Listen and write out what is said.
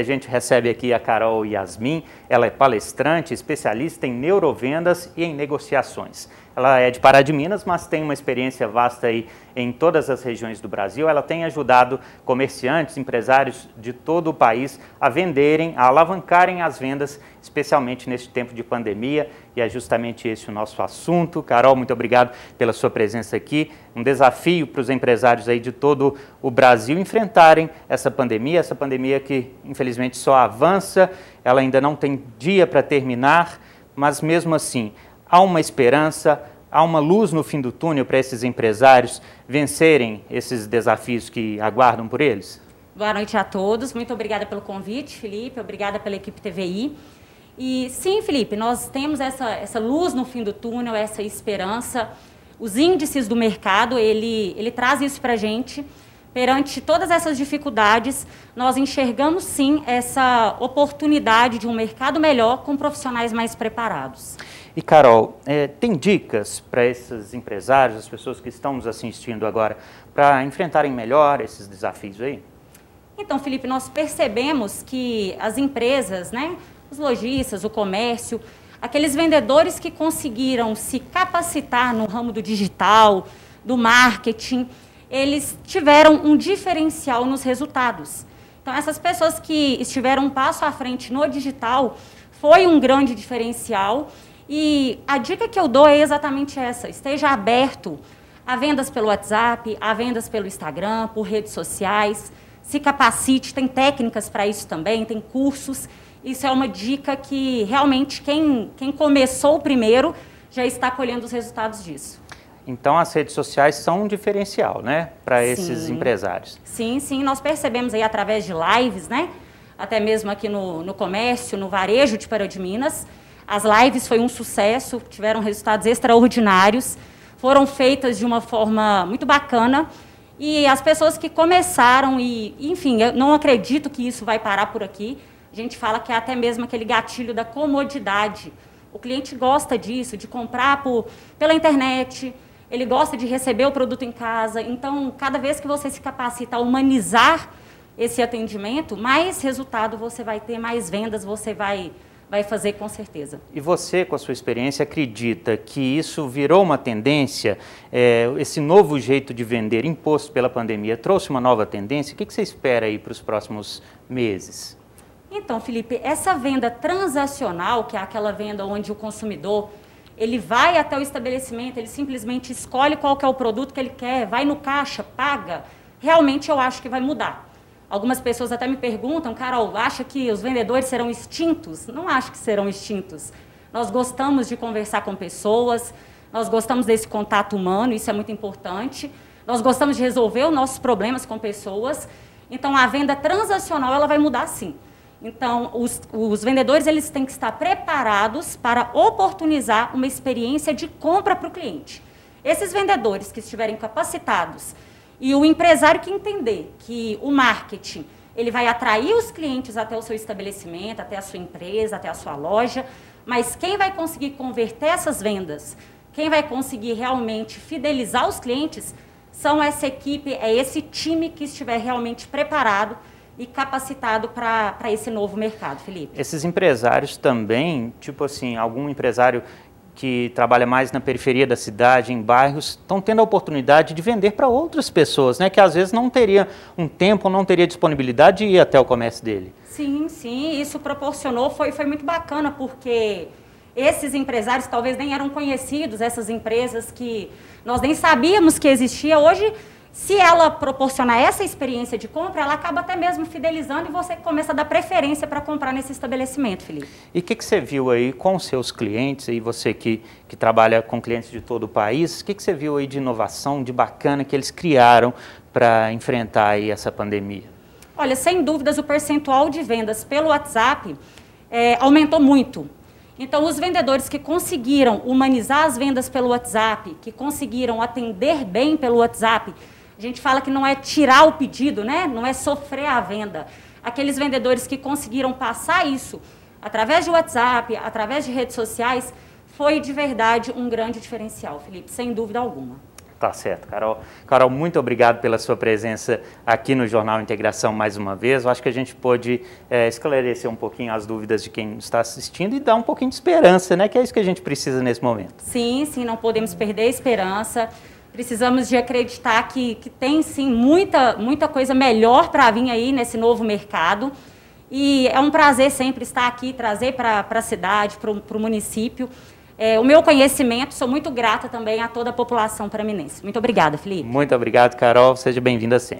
A gente recebe aqui a Carol Yasmin, ela é palestrante, especialista em neurovendas e em negociações. Ela é de Pará de Minas, mas tem uma experiência vasta aí em todas as regiões do Brasil. Ela tem ajudado comerciantes, empresários de todo o país a venderem, a alavancarem as vendas, especialmente neste tempo de pandemia. E é justamente esse o nosso assunto. Carol, muito obrigado pela sua presença aqui. Um desafio para os empresários aí de todo o Brasil enfrentarem essa pandemia, essa pandemia que infelizmente só avança, ela ainda não tem dia para terminar, mas mesmo assim há uma esperança, há uma luz no fim do túnel para esses empresários vencerem esses desafios que aguardam por eles? Boa noite a todos. Muito obrigada pelo convite, Felipe. Obrigada pela equipe TVI. E sim, Felipe, nós temos essa, essa luz no fim do túnel, essa esperança. Os índices do mercado, ele, ele traz isso para a gente. Perante todas essas dificuldades, nós enxergamos sim essa oportunidade de um mercado melhor com profissionais mais preparados. E Carol, é, tem dicas para esses empresários, as pessoas que estão nos assistindo agora, para enfrentarem melhor esses desafios aí? Então, Felipe, nós percebemos que as empresas, né, os lojistas, o comércio, aqueles vendedores que conseguiram se capacitar no ramo do digital, do marketing, eles tiveram um diferencial nos resultados. Então, essas pessoas que estiveram um passo à frente no digital foi um grande diferencial e a dica que eu dou é exatamente essa: esteja aberto a vendas pelo WhatsApp, a vendas pelo Instagram, por redes sociais. Se capacite, tem técnicas para isso também, tem cursos. Isso é uma dica que realmente quem, quem começou primeiro já está colhendo os resultados disso. Então as redes sociais são um diferencial, né, para esses empresários. Sim, sim, nós percebemos aí através de lives, né, até mesmo aqui no, no comércio, no varejo de Pará de Minas, as lives foi um sucesso, tiveram resultados extraordinários, foram feitas de uma forma muito bacana. E as pessoas que começaram, e enfim, eu não acredito que isso vai parar por aqui. A gente fala que é até mesmo aquele gatilho da comodidade. O cliente gosta disso, de comprar por, pela internet, ele gosta de receber o produto em casa. Então, cada vez que você se capacita a humanizar esse atendimento, mais resultado você vai ter, mais vendas você vai vai fazer com certeza. E você, com a sua experiência, acredita que isso virou uma tendência? É, esse novo jeito de vender imposto pela pandemia trouxe uma nova tendência? O que, que você espera aí para os próximos meses? Então, Felipe, essa venda transacional, que é aquela venda onde o consumidor ele vai até o estabelecimento, ele simplesmente escolhe qual que é o produto que ele quer, vai no caixa, paga, realmente eu acho que vai mudar. Algumas pessoas até me perguntam, Carol, acha que os vendedores serão extintos? Não acho que serão extintos. Nós gostamos de conversar com pessoas, nós gostamos desse contato humano, isso é muito importante. Nós gostamos de resolver os nossos problemas com pessoas. Então, a venda transacional ela vai mudar sim. Então, os, os vendedores eles têm que estar preparados para oportunizar uma experiência de compra para o cliente. Esses vendedores que estiverem capacitados e o empresário que entender que o marketing ele vai atrair os clientes até o seu estabelecimento, até a sua empresa, até a sua loja, mas quem vai conseguir converter essas vendas, quem vai conseguir realmente fidelizar os clientes, são essa equipe, é esse time que estiver realmente preparado e capacitado para esse novo mercado, Felipe. Esses empresários também, tipo assim, algum empresário que trabalha mais na periferia da cidade, em bairros, estão tendo a oportunidade de vender para outras pessoas, né, que às vezes não teria um tempo, não teria disponibilidade de ir até o comércio dele. Sim, sim, isso proporcionou, foi, foi muito bacana, porque esses empresários talvez nem eram conhecidos, essas empresas que nós nem sabíamos que existia, hoje se ela proporcionar essa experiência de compra, ela acaba até mesmo fidelizando e você começa a dar preferência para comprar nesse estabelecimento, Felipe. E o que, que, você viu aí com os seus clientes, e você que, que trabalha com clientes de todo o país, o que, que você viu aí de inovação, de bacana que eles criaram para enfrentar aí essa pandemia? Olha, sem dúvidas o percentual de vendas pelo WhatsApp é, aumentou muito. Então, os vendedores que conseguiram humanizar as vendas pelo WhatsApp, que conseguiram atender bem pelo WhatsApp, a gente fala que não é tirar o pedido, né? não é sofrer a venda. Aqueles vendedores que conseguiram passar isso através de WhatsApp, através de redes sociais, foi de verdade um grande diferencial, Felipe, sem dúvida alguma. Tá certo, Carol. Carol, muito obrigado pela sua presença aqui no Jornal Integração mais uma vez. Eu acho que a gente pôde é, esclarecer um pouquinho as dúvidas de quem está assistindo e dar um pouquinho de esperança, né? Que é isso que a gente precisa nesse momento. Sim, sim, não podemos perder a esperança. Precisamos de acreditar que, que tem sim muita, muita coisa melhor para vir aí nesse novo mercado. E é um prazer sempre estar aqui, trazer para a cidade, para o município é, o meu conhecimento. Sou muito grata também a toda a população paraminense. Muito obrigada, Felipe. Muito obrigado, Carol. Seja bem-vinda sempre.